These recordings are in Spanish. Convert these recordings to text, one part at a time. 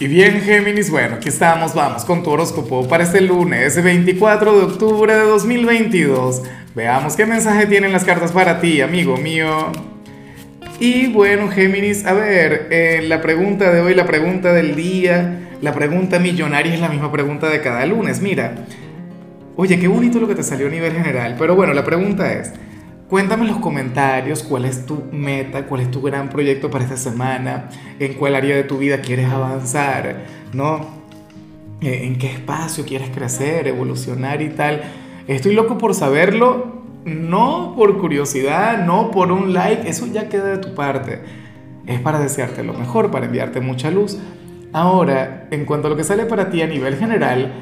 Y bien, Géminis, bueno, aquí estamos, vamos con tu horóscopo para este lunes 24 de octubre de 2022. Veamos qué mensaje tienen las cartas para ti, amigo mío. Y bueno, Géminis, a ver, eh, la pregunta de hoy, la pregunta del día, la pregunta millonaria es la misma pregunta de cada lunes. Mira, oye, qué bonito lo que te salió a nivel general, pero bueno, la pregunta es, Cuéntame en los comentarios cuál es tu meta, cuál es tu gran proyecto para esta semana, en cuál área de tu vida quieres avanzar, ¿no? Eh, en qué espacio quieres crecer, evolucionar y tal. Estoy loco por saberlo, no por curiosidad, no por un like, eso ya queda de tu parte. Es para desearte lo mejor, para enviarte mucha luz. Ahora, en cuanto a lo que sale para ti a nivel general,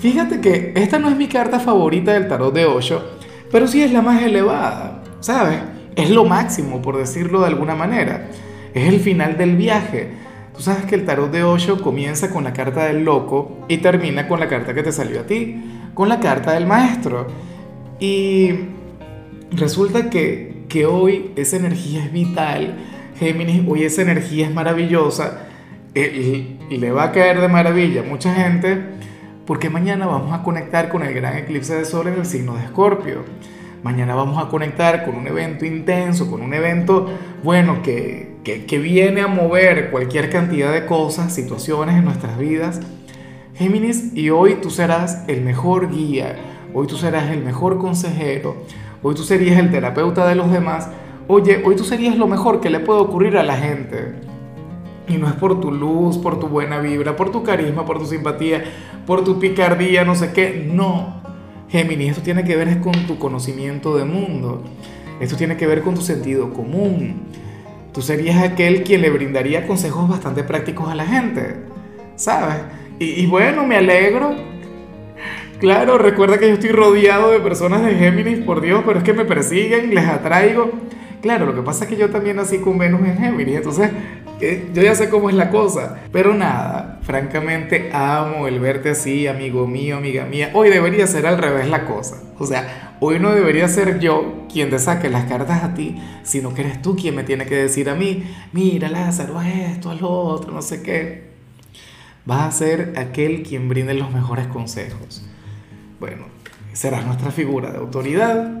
fíjate que esta no es mi carta favorita del tarot de Osho pero sí es la más elevada, ¿sabes? Es lo máximo, por decirlo de alguna manera. Es el final del viaje. Tú sabes que el tarot de Osho comienza con la carta del loco y termina con la carta que te salió a ti, con la carta del maestro. Y resulta que, que hoy esa energía es vital, Géminis, hoy esa energía es maravillosa eh, y le va a caer de maravilla mucha gente porque mañana vamos a conectar con el gran eclipse de sol en el signo de Escorpio. Mañana vamos a conectar con un evento intenso, con un evento, bueno, que, que, que viene a mover cualquier cantidad de cosas, situaciones en nuestras vidas. Géminis, y hoy tú serás el mejor guía, hoy tú serás el mejor consejero, hoy tú serías el terapeuta de los demás. Oye, hoy tú serías lo mejor que le puede ocurrir a la gente. Y no es por tu luz, por tu buena vibra, por tu carisma, por tu simpatía, por tu picardía, no sé qué. No. Géminis, esto tiene que ver con tu conocimiento de mundo. Esto tiene que ver con tu sentido común. Tú serías aquel quien le brindaría consejos bastante prácticos a la gente. ¿Sabes? Y, bueno, me alegro. Claro, recuerda que yo estoy rodeado de personas de Géminis, por Dios, pero es que me persiguen, les atraigo. Claro, lo que pasa es que yo también nací con Venus en Géminis, entonces yo ya sé cómo es la cosa. Pero nada, francamente amo el verte así, amigo mío, amiga mía. Hoy debería ser al revés la cosa. O sea, hoy no debería ser yo quien te saque las cartas a ti, sino que eres tú quien me tiene que decir a mí, mira Lázaro, a esto, a lo otro, no sé qué. Vas a ser aquel quien brinde los mejores consejos. Bueno, serás nuestra figura de autoridad